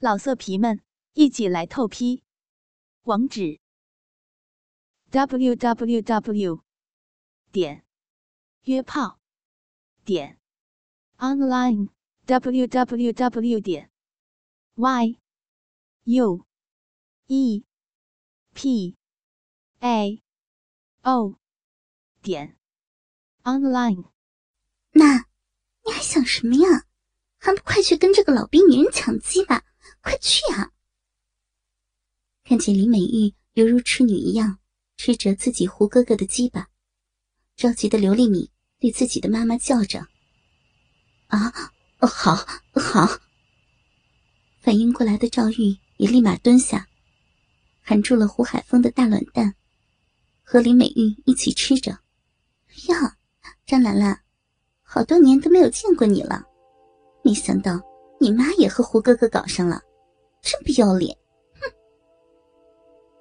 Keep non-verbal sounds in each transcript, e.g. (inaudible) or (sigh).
老色皮们，一起来透批！网址：w w w 点约炮点 online w w w 点 y u e p a o 点 online。妈，你还想什么呀？还不快去跟这个老逼女人抢鸡吧！快去啊！看见林美玉犹如痴女一样吃着自己胡哥哥的鸡巴，着急的刘丽敏对自己的妈妈叫着：“啊，好，好！”反应过来的赵玉也立马蹲下，含住了胡海峰的大卵蛋，和林美玉一起吃着。呀，张兰兰，好多年都没有见过你了，没想到你妈也和胡哥哥搞上了。真不要脸！哼！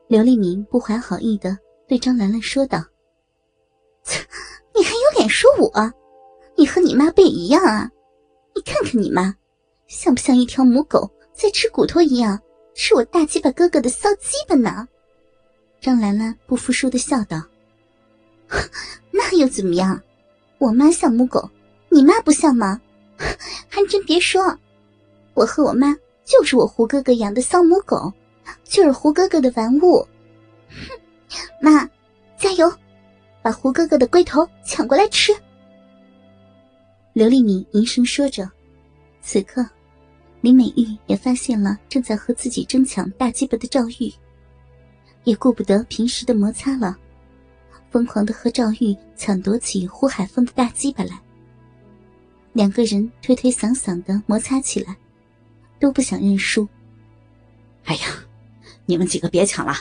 刘立明不怀好意的对张兰兰说道：“你还有脸说我？你和你妈不也一样啊？你看看你妈，像不像一条母狗在吃骨头一样，吃我大鸡巴哥哥的骚鸡巴呢？”张兰兰不服输的笑道：“那又怎么样？我妈像母狗，你妈不像吗？(laughs) 还真别说，我和我妈……”就是我胡哥哥养的骚母狗，就是胡哥哥的玩物。哼，妈，加油，把胡哥哥的龟头抢过来吃。刘丽敏凝声说着，此刻，林美玉也发现了正在和自己争抢大鸡巴的赵玉，也顾不得平时的摩擦了，疯狂的和赵玉抢夺起胡海峰的大鸡巴来。两个人推推搡搡的摩擦起来。都不想认输。哎呀，你们几个别抢了，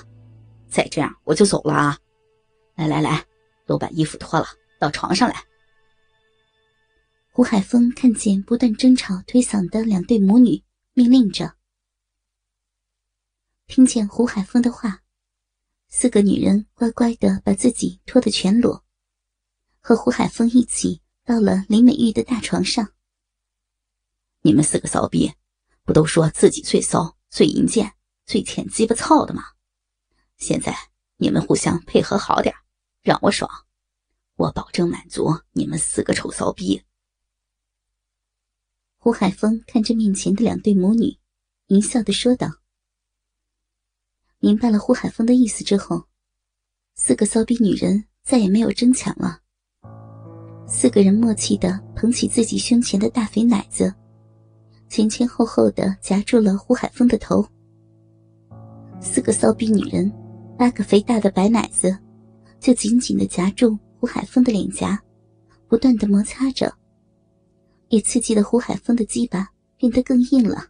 再这样我就走了啊！来来来，都把衣服脱了，到床上来。胡海峰看见不断争吵推搡的两对母女，命令着。听见胡海峰的话，四个女人乖乖的把自己脱得全裸，和胡海峰一起到了林美玉的大床上。你们四个骚逼！不都说自己最骚、最淫贱、最欠鸡巴操的吗？现在你们互相配合好点，让我爽，我保证满足你们四个臭骚逼。胡海峰看着面前的两对母女，淫笑的说道：“明白了胡海峰的意思之后，四个骚逼女人再也没有争抢了，四个人默契的捧起自己胸前的大肥奶子。”前前后后的夹住了胡海峰的头，四个骚逼女人，八个肥大的白奶子，就紧紧的夹住胡海峰的脸颊，不断的摩擦着，也刺激了胡海峰的鸡巴变得更硬了。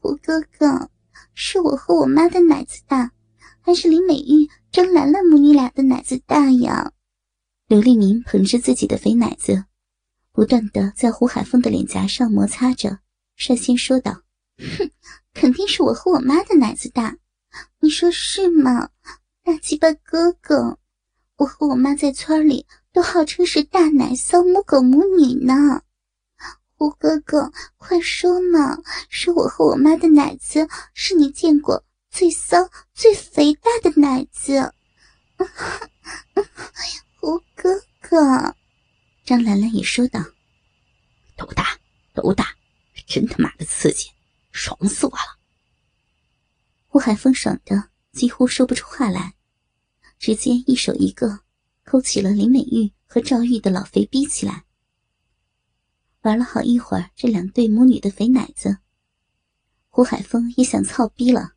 胡哥哥，是我和我妈的奶子大，还是林美玉、张兰兰母女俩的奶子大呀？刘丽明捧着自己的肥奶子。不断的在胡海峰的脸颊上摩擦着，率先说道：“哼，肯定是我和我妈的奶子大，你说是吗？大鸡巴哥哥，我和我妈在村里都号称是大奶骚母狗母女呢。胡哥哥，快说嘛，是我和我妈的奶子是你见过最骚最肥大的奶子。(laughs) 胡哥哥。”张兰兰也说道：“都大，都大，真他妈的刺激，爽死我了！”胡海峰爽的几乎说不出话来，直接一手一个抠起了林美玉和赵玉的老肥逼起来。玩了好一会儿这两对母女的肥奶子，胡海峰也想操逼了，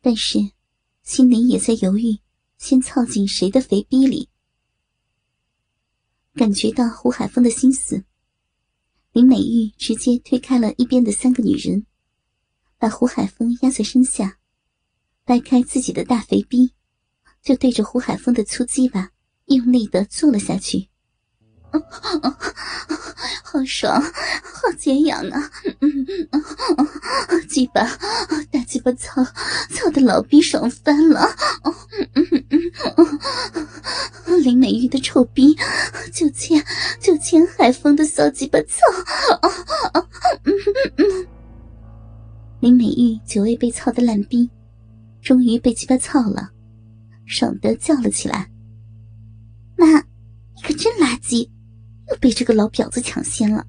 但是心里也在犹豫，先操进谁的肥逼里。感觉到胡海峰的心思，林美玉直接推开了一边的三个女人，把胡海峰压在身下，掰开自己的大肥逼，就对着胡海峰的粗鸡巴用力的做了下去。(laughs) 好爽，好解痒啊！鸡巴，大鸡巴操，操的老逼爽翻了！林美玉的臭逼，就欠就欠海风的骚鸡巴操！林美玉久未被操的烂逼，终于被鸡巴操了，爽的叫了起来：“妈，你可真垃圾，又被这个老婊子抢先了！”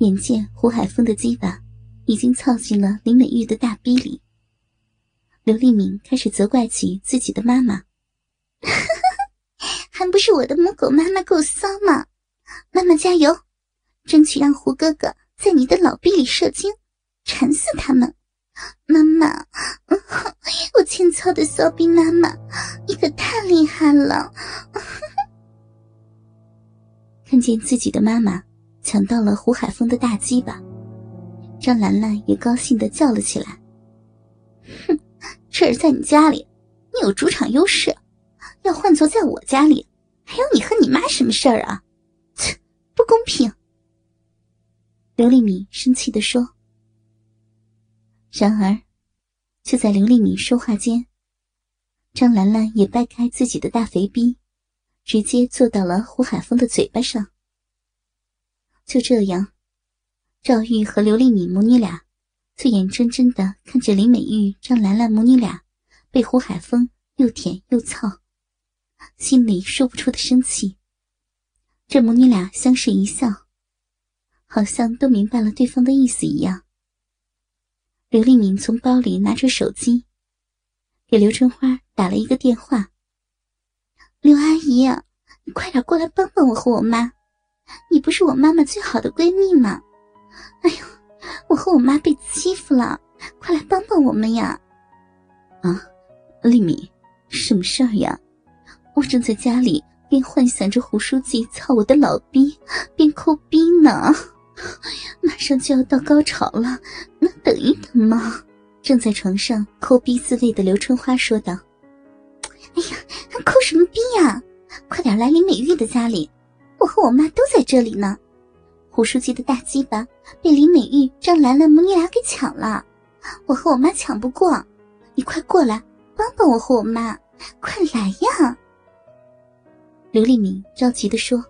眼见胡海峰的鸡巴已经操进了林美玉的大逼里，刘丽敏开始责怪起自己的妈妈：“ (laughs) 还不是我的母狗妈妈够骚吗？妈妈加油，争取让胡哥哥。”在你的老逼里射精，馋死他们！妈妈，(laughs) 我欠操的骚逼妈妈，你可太厉害了！看见自己的妈妈抢到了胡海峰的大鸡巴，张兰兰也高兴的叫了起来：“哼，这是在你家里，你有主场优势；要换做在我家里，还有你和你妈什么事儿啊？切，不公平！”刘丽敏生气的说。然而，就在刘丽敏说话间，张兰兰也掰开自己的大肥逼，直接坐到了胡海峰的嘴巴上。就这样，赵玉和刘丽敏母女俩就眼睁睁的看着林美玉、张兰兰母女俩被胡海峰又舔又操，心里说不出的生气。这母女俩相视一笑。好像都明白了对方的意思一样。刘丽敏从包里拿出手机，给刘春花打了一个电话：“刘阿姨，你快点过来帮帮我和我妈，你不是我妈妈最好的闺蜜吗？哎呦，我和我妈被欺负了，快来帮帮我们呀！”啊，丽敏，什么事儿呀？我正在家里边幻想着胡书记操我的老逼，边抠逼呢。(laughs) 马上就要到高潮了，能等一等吗？正在床上抠逼自慰的刘春花说道：“，抠什么逼呀？快点来林美玉的家里，我和我妈都在这里呢。胡书记的大鸡巴被林美玉、张兰兰母女俩给抢了，我和我妈抢不过，你快过来帮帮我和我妈，快来呀！”刘丽敏着急的说，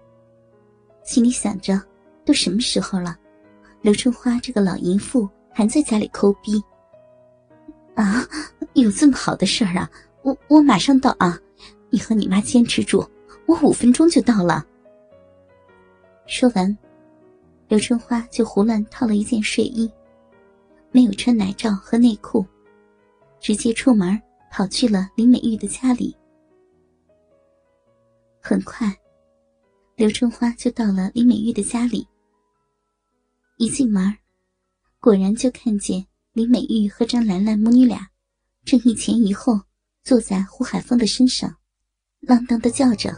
心里想着。都什么时候了，刘春花这个老淫妇还在家里抠逼啊？有这么好的事儿啊？我我马上到啊！你和你妈坚持住，我五分钟就到了。说完，刘春花就胡乱套了一件睡衣，没有穿奶罩和内裤，直接出门跑去了林美玉的家里。很快，刘春花就到了林美玉的家里。一进门，果然就看见林美玉和张兰兰母女俩正一前一后坐在胡海峰的身上，浪荡的叫着。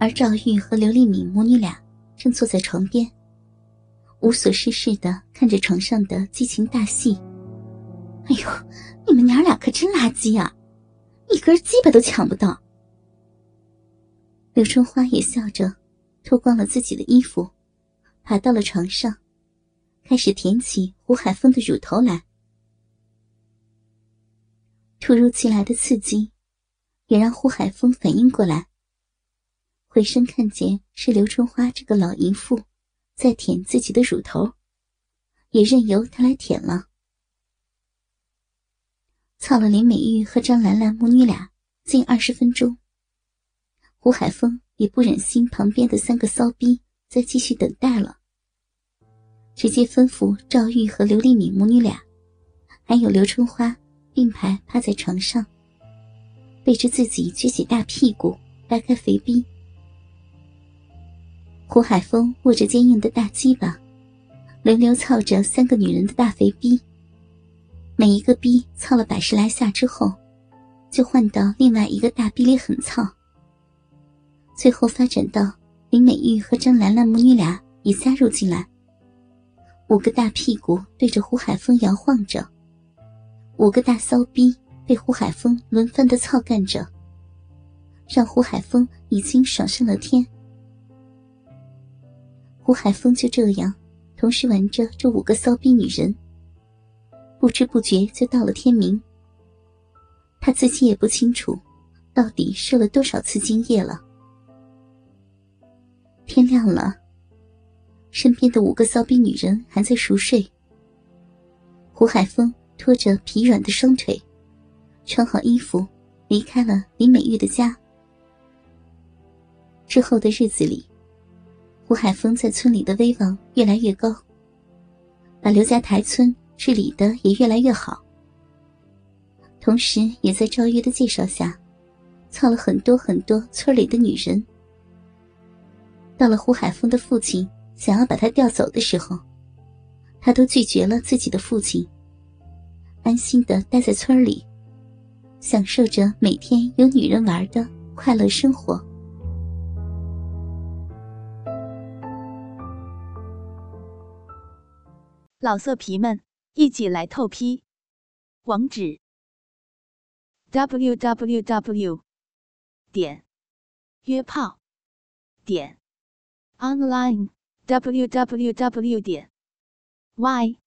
而赵玉和刘丽敏母女俩正坐在床边，无所事事的看着床上的激情大戏。哎呦，你们娘俩可真垃圾啊，一根鸡巴都抢不到。刘春花也笑着，脱光了自己的衣服。爬到了床上，开始舔起胡海峰的乳头来。突如其来的刺激，也让胡海峰反应过来。回身看见是刘春花这个老淫妇在舔自己的乳头，也任由她来舔了。操了林美玉和张兰兰母女俩近二十分钟，胡海峰也不忍心旁边的三个骚逼再继续等待了。直接吩咐赵玉和刘丽敏母女俩，还有刘春花并排趴在床上，背着自己撅起大屁股，掰开肥逼。胡海峰握着坚硬的大鸡巴，轮流操着三个女人的大肥逼。每一个逼操了百十来下之后，就换到另外一个大逼里狠操。最后发展到林美玉和张兰兰母女俩也加入进来。五个大屁股对着胡海峰摇晃着，五个大骚逼被胡海峰轮番的操干着，让胡海峰已经爽上了天。胡海峰就这样同时玩着这五个骚逼女人，不知不觉就到了天明。他自己也不清楚，到底射了多少次精液了。天亮了。身边的五个骚逼女人还在熟睡，胡海峰拖着疲软的双腿，穿好衣服，离开了李美玉的家。之后的日子里，胡海峰在村里的威望越来越高，把刘家台村治理的也越来越好。同时，也在赵玉的介绍下，操了很多很多村里的女人。到了胡海峰的父亲想要把他调走的时候。他都拒绝了自己的父亲，安心的待在村里，享受着每天有女人玩的快乐生活。老色皮们，一起来透批！网址：w w w. 点约炮点 online w w w. 点 y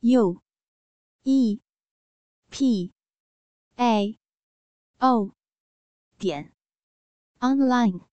u e p a. O. 点。Online。